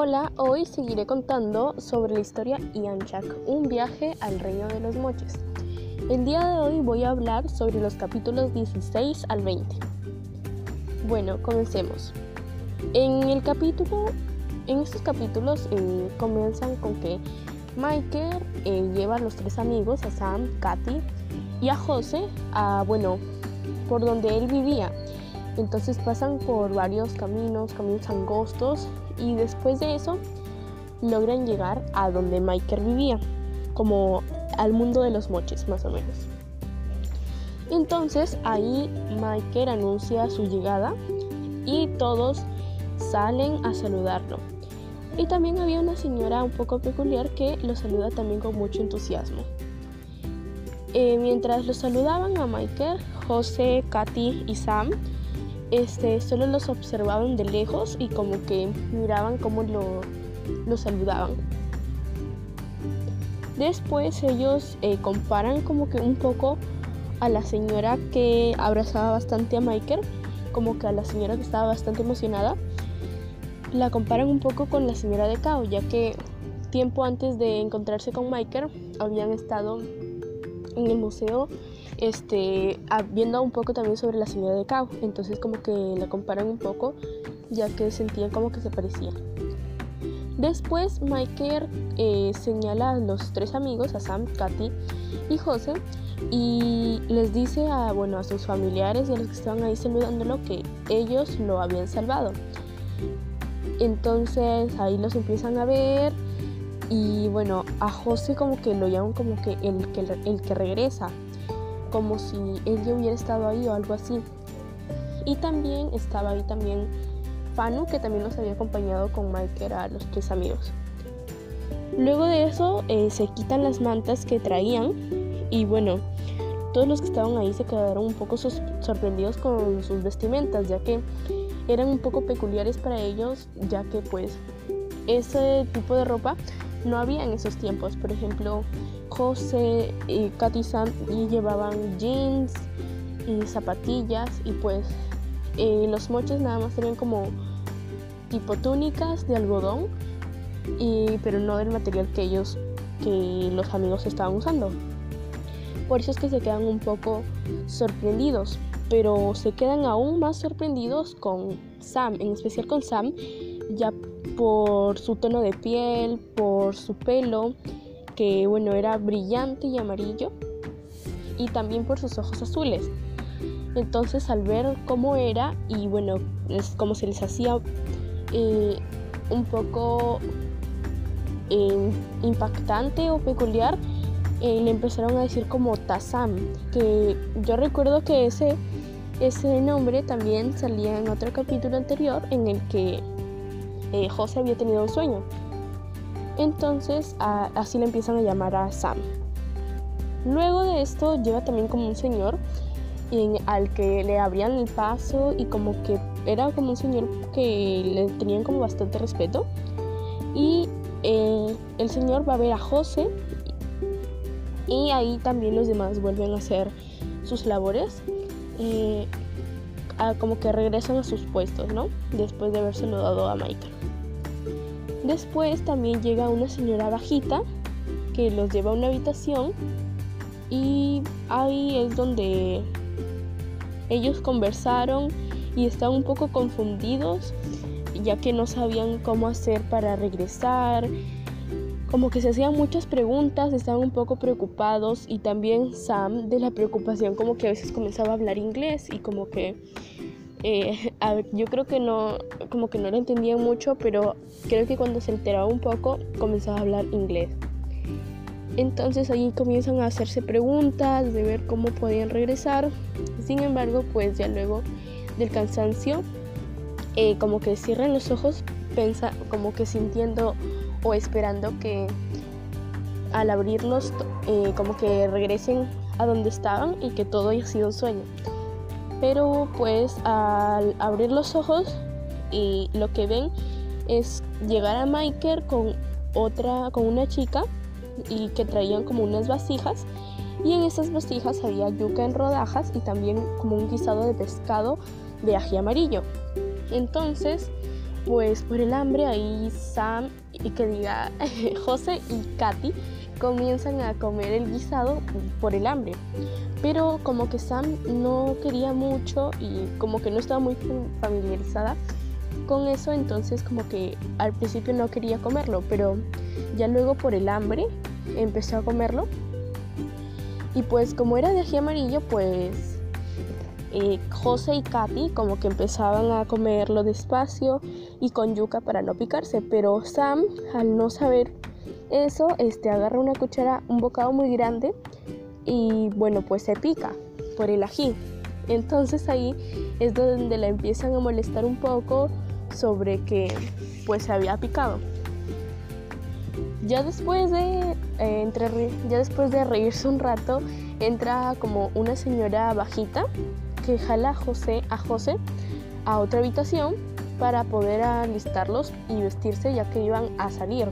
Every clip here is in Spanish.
Hola, hoy seguiré contando sobre la historia Ianchak, un viaje al reino de los moches. El día de hoy voy a hablar sobre los capítulos 16 al 20. Bueno, comencemos. En el capítulo, en estos capítulos eh, comienzan con que Michael eh, lleva a los tres amigos, a Sam, Katy y a José, a bueno, por donde él vivía. Entonces pasan por varios caminos, caminos angostos y después de eso logran llegar a donde Michael vivía, como al mundo de los moches más o menos. Entonces ahí Michael anuncia su llegada y todos salen a saludarlo. Y también había una señora un poco peculiar que lo saluda también con mucho entusiasmo. Eh, mientras lo saludaban a Michael, José, Katy y Sam, este, solo los observaban de lejos y como que miraban cómo lo, lo saludaban. Después ellos eh, comparan como que un poco a la señora que abrazaba bastante a Michael, como que a la señora que estaba bastante emocionada, la comparan un poco con la señora de Cao, ya que tiempo antes de encontrarse con Michael habían estado en el museo este, viendo un poco también sobre la señora de Cao. Entonces como que la comparan un poco, ya que sentían como que se parecían. Después Michael eh, señala a los tres amigos, a Sam, Katy y José, y les dice a, bueno, a sus familiares y a los que estaban ahí saludándolo que ellos lo habían salvado. Entonces ahí los empiezan a ver y bueno, a José como que lo llaman como que el que, el que regresa, como si él ya hubiera estado ahí o algo así. Y también estaba ahí también Fanu, que también nos había acompañado con Mike, a los tres amigos. Luego de eso eh, se quitan las mantas que traían y bueno, todos los que estaban ahí se quedaron un poco sorprendidos con sus vestimentas, ya que eran un poco peculiares para ellos, ya que pues ese tipo de ropa no había en esos tiempos. Por ejemplo, José y Katy Sam llevaban jeans y zapatillas y pues los moches nada más tenían como tipo túnicas de algodón y, pero no del material que ellos que los amigos estaban usando. Por eso es que se quedan un poco sorprendidos pero se quedan aún más sorprendidos con Sam en especial con Sam ya por su tono de piel por su pelo que bueno, era brillante y amarillo y también por sus ojos azules. Entonces al ver cómo era y bueno, es como se les hacía eh, un poco eh, impactante o peculiar, eh, le empezaron a decir como Tazam, que yo recuerdo que ese, ese nombre también salía en otro capítulo anterior en el que José había tenido un sueño entonces así le empiezan a llamar a Sam. Luego de esto llega también como un señor al que le abrían el paso y como que era como un señor que le tenían como bastante respeto. Y eh, el señor va a ver a José y ahí también los demás vuelven a hacer sus labores. Eh, como que regresan a sus puestos, ¿no? Después de haber saludado a Michael. Después también llega una señora bajita que los lleva a una habitación y ahí es donde ellos conversaron y estaban un poco confundidos ya que no sabían cómo hacer para regresar. Como que se hacían muchas preguntas, estaban un poco preocupados y también Sam de la preocupación como que a veces comenzaba a hablar inglés y como que eh, yo creo que no, como que no lo entendía mucho, pero creo que cuando se enteraba un poco comenzaba a hablar inglés. Entonces ahí comienzan a hacerse preguntas de ver cómo podían regresar. Sin embargo, pues ya luego del cansancio, eh, como que cierran los ojos, pensa, como que sintiendo o esperando que al abrirlos, eh, como que regresen a donde estaban y que todo haya sido un sueño pero pues al abrir los ojos y lo que ven es llegar a Michael con otra con una chica y que traían como unas vasijas y en esas vasijas había yuca en rodajas y también como un guisado de pescado de ají amarillo. Entonces pues por el hambre ahí Sam y que diga José y Katy comienzan a comer el guisado por el hambre. Pero como que Sam no quería mucho y como que no estaba muy familiarizada con eso, entonces como que al principio no quería comerlo, pero ya luego por el hambre empezó a comerlo. Y pues como era de ají amarillo, pues eh, José y Katy como que empezaban a comerlo despacio y con yuca para no picarse, pero Sam al no saber eso, este agarra una cuchara, un bocado muy grande y bueno, pues se pica por el ají. Entonces ahí es donde la empiezan a molestar un poco sobre que pues se había picado. Ya después de eh, entre, ya después de reírse un rato, entra como una señora bajita que jala José a José a otra habitación para poder alistarlos y vestirse ya que iban a salir.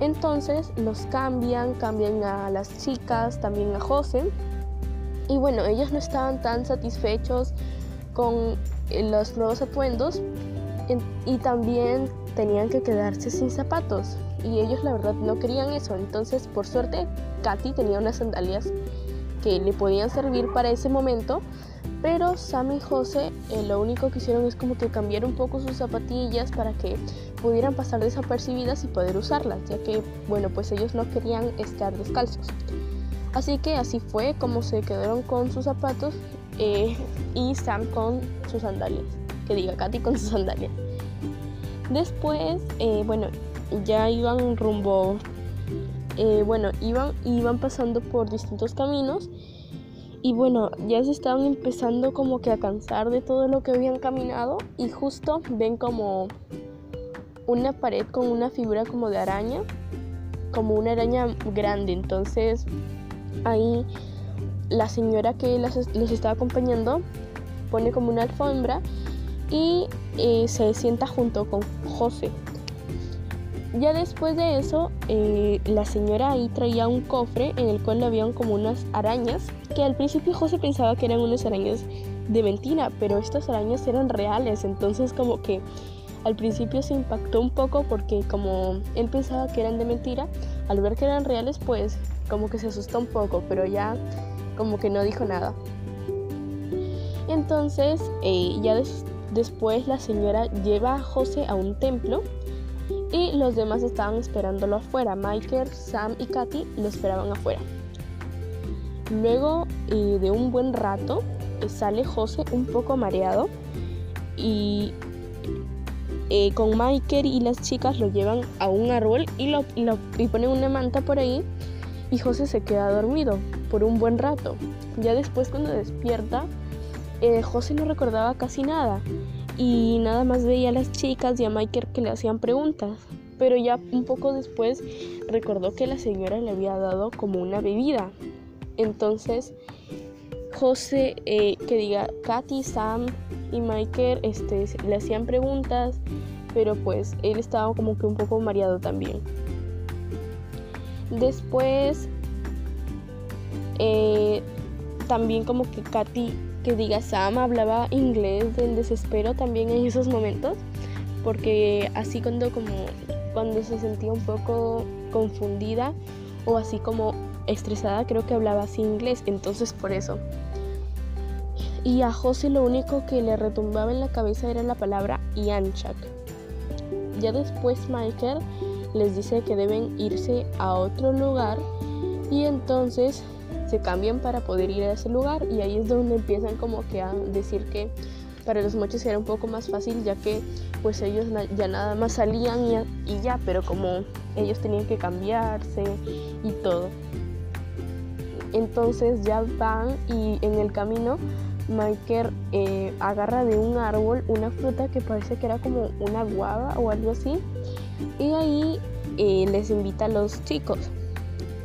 Entonces los cambian, cambian a las chicas, también a José. Y bueno, ellos no estaban tan satisfechos con eh, los nuevos atuendos y también tenían que quedarse sin zapatos. Y ellos la verdad no querían eso. Entonces, por suerte, Katy tenía unas sandalias que le podían servir para ese momento. Pero Sam y José eh, lo único que hicieron es como que cambiar un poco sus zapatillas para que pudieran pasar desapercibidas y poder usarlas, ya que, bueno, pues ellos no querían estar descalzos. Así que así fue como se quedaron con sus zapatos eh, y Sam con sus sandalias. Que diga Katy con sus sandalias. Después, eh, bueno, ya iban rumbo, bueno, iban, iban pasando por distintos caminos y bueno, ya se estaban empezando como que a cansar de todo lo que habían caminado y justo ven como una pared con una figura como de araña, como una araña grande. Entonces ahí la señora que les estaba acompañando pone como una alfombra y eh, se sienta junto con José. Ya después de eso, eh, la señora ahí traía un cofre en el cual habían como unas arañas, que al principio José pensaba que eran unas arañas de mentira, pero estas arañas eran reales, entonces como que al principio se impactó un poco porque como él pensaba que eran de mentira, al ver que eran reales pues como que se asustó un poco, pero ya como que no dijo nada. Entonces eh, ya después la señora lleva a José a un templo y los demás estaban esperándolo afuera. Michael, Sam y Katy lo esperaban afuera. Luego eh, de un buen rato eh, sale José un poco mareado y eh, con Michael y las chicas lo llevan a un árbol y, lo, y ponen una manta por ahí y José se queda dormido por un buen rato. Ya después cuando despierta, José no recordaba casi nada y nada más veía a las chicas y a Michael que le hacían preguntas. Pero ya un poco después recordó que la señora le había dado como una bebida. Entonces José, eh, que diga, Katy, Sam y Michael este, le hacían preguntas, pero pues él estaba como que un poco mareado también. Después, eh, también como que Katy que diga Sam hablaba inglés del desespero también en esos momentos, porque así cuando como cuando se sentía un poco confundida o así como estresada, creo que hablaba así inglés, entonces por eso. Y a José lo único que le retumbaba en la cabeza era la palabra Yanchak. Ya después Michael les dice que deben irse a otro lugar y entonces se cambian para poder ir a ese lugar y ahí es donde empiezan como que a decir que para los mochos era un poco más fácil ya que pues ellos ya nada más salían y, ya, pero como ellos tenían que cambiarse y todo. Entonces ya van y en el camino Michael eh, agarra de un árbol una fruta que parece que era como una guava o algo así y ahí eh, les invita a los chicos.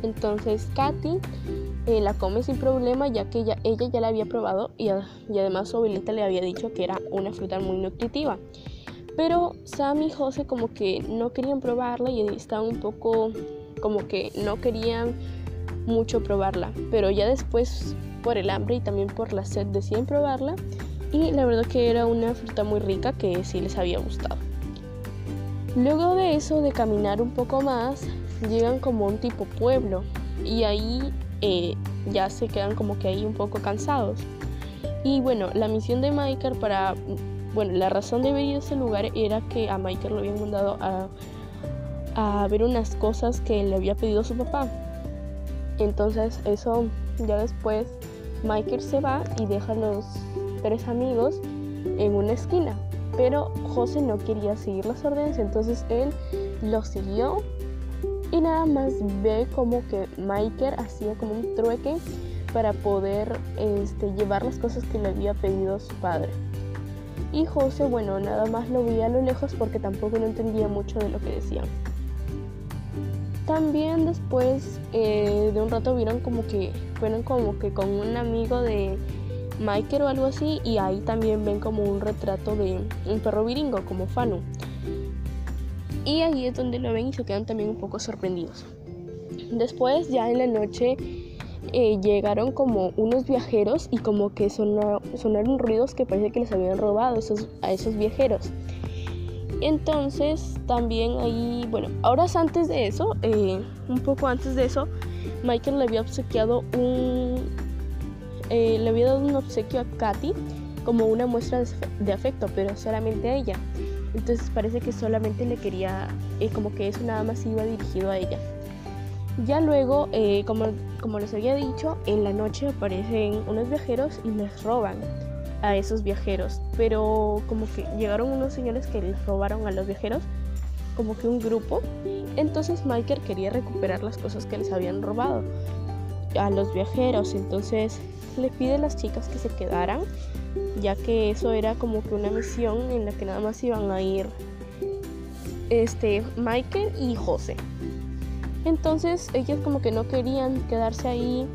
Entonces Katy eh, la come sin problema ya que ella, ella ya la había probado y, además su abuelita le había dicho que era una fruta muy nutritiva. Pero Sam y José como que no querían probarla y estaban un poco como que no querían mucho probarla. Pero ya después por el hambre y también por la sed deciden probarla Y la verdad que era una fruta muy rica que sí les había gustado. Luego de eso, de caminar un poco más, llegan como un tipo pueblo y ahí eh, ya se quedan como que ahí un poco cansados. Y bueno, la misión de Michael para, bueno, la razón de venir a ese lugar era que a Michael lo habían mandado a, a ver unas cosas que le había pedido su papá. Entonces eso ya después Michael se va y deja a los tres amigos en una esquina. Pero José no quería seguir las órdenes, entonces él lo siguió nada más ve como que Michael hacía como un trueque para poder este, llevar las cosas que le había pedido su padre. Y José, bueno, nada más lo veía a lo lejos porque tampoco no entendía mucho de lo que decían. También después eh, de un rato vieron como que fueron como que con un amigo de Michael o algo así y ahí también ven como un retrato de un perro viringo como Fanu. Y ahí es donde lo ven y se quedan también un poco sorprendidos. Después ya en la noche eh, llegaron como unos viajeros y como que sonaron ruidos que parece que les habían robado a esos viajeros. Entonces también ahí, bueno, horas antes de eso, eh, un poco antes de eso, Michael le había obsequiado un, eh, le había dado un obsequio a Katy como una muestra de afecto, pero solamente a ella. Entonces parece que solamente le quería, eh, como que eso nada más iba dirigido a ella. Ya luego, como, como les había dicho, en la noche aparecen unos viajeros y les roban a esos viajeros, pero como que llegaron unos señores que les robaron a los viajeros, como que un grupo. Entonces Michael quería recuperar las cosas que les habían robado a los viajeros, entonces le pide a las chicas que se quedaran, ya que eso era como que una misión en la que nada más iban a ir este Michael y José. Entonces ellas como que no querían quedarse ahí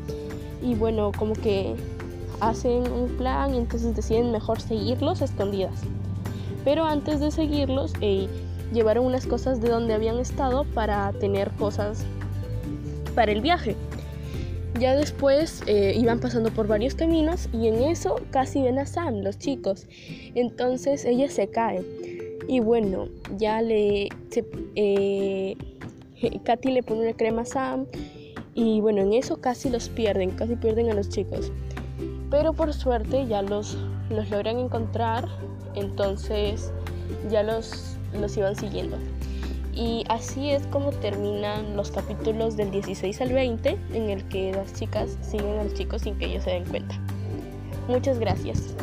y bueno, como que hacen un plan y entonces deciden mejor seguirlos escondidas. Pero antes de seguirlos, eh, llevaron unas cosas de donde habían estado para tener cosas para el viaje. Ya después eh, iban pasando por varios caminos y en eso casi ven a Sam, los chicos. Entonces ella se cae. Y bueno, ya le... Eh, Katy le pone una crema a Sam. Y bueno, en eso casi los pierden, casi pierden a los chicos. Pero por suerte ya los, los logran encontrar, entonces ya los, los iban siguiendo. Y así es como terminan los capítulos del 16 al 20 en el que las chicas siguen a los chicos sin que ellos se den cuenta. Muchas gracias.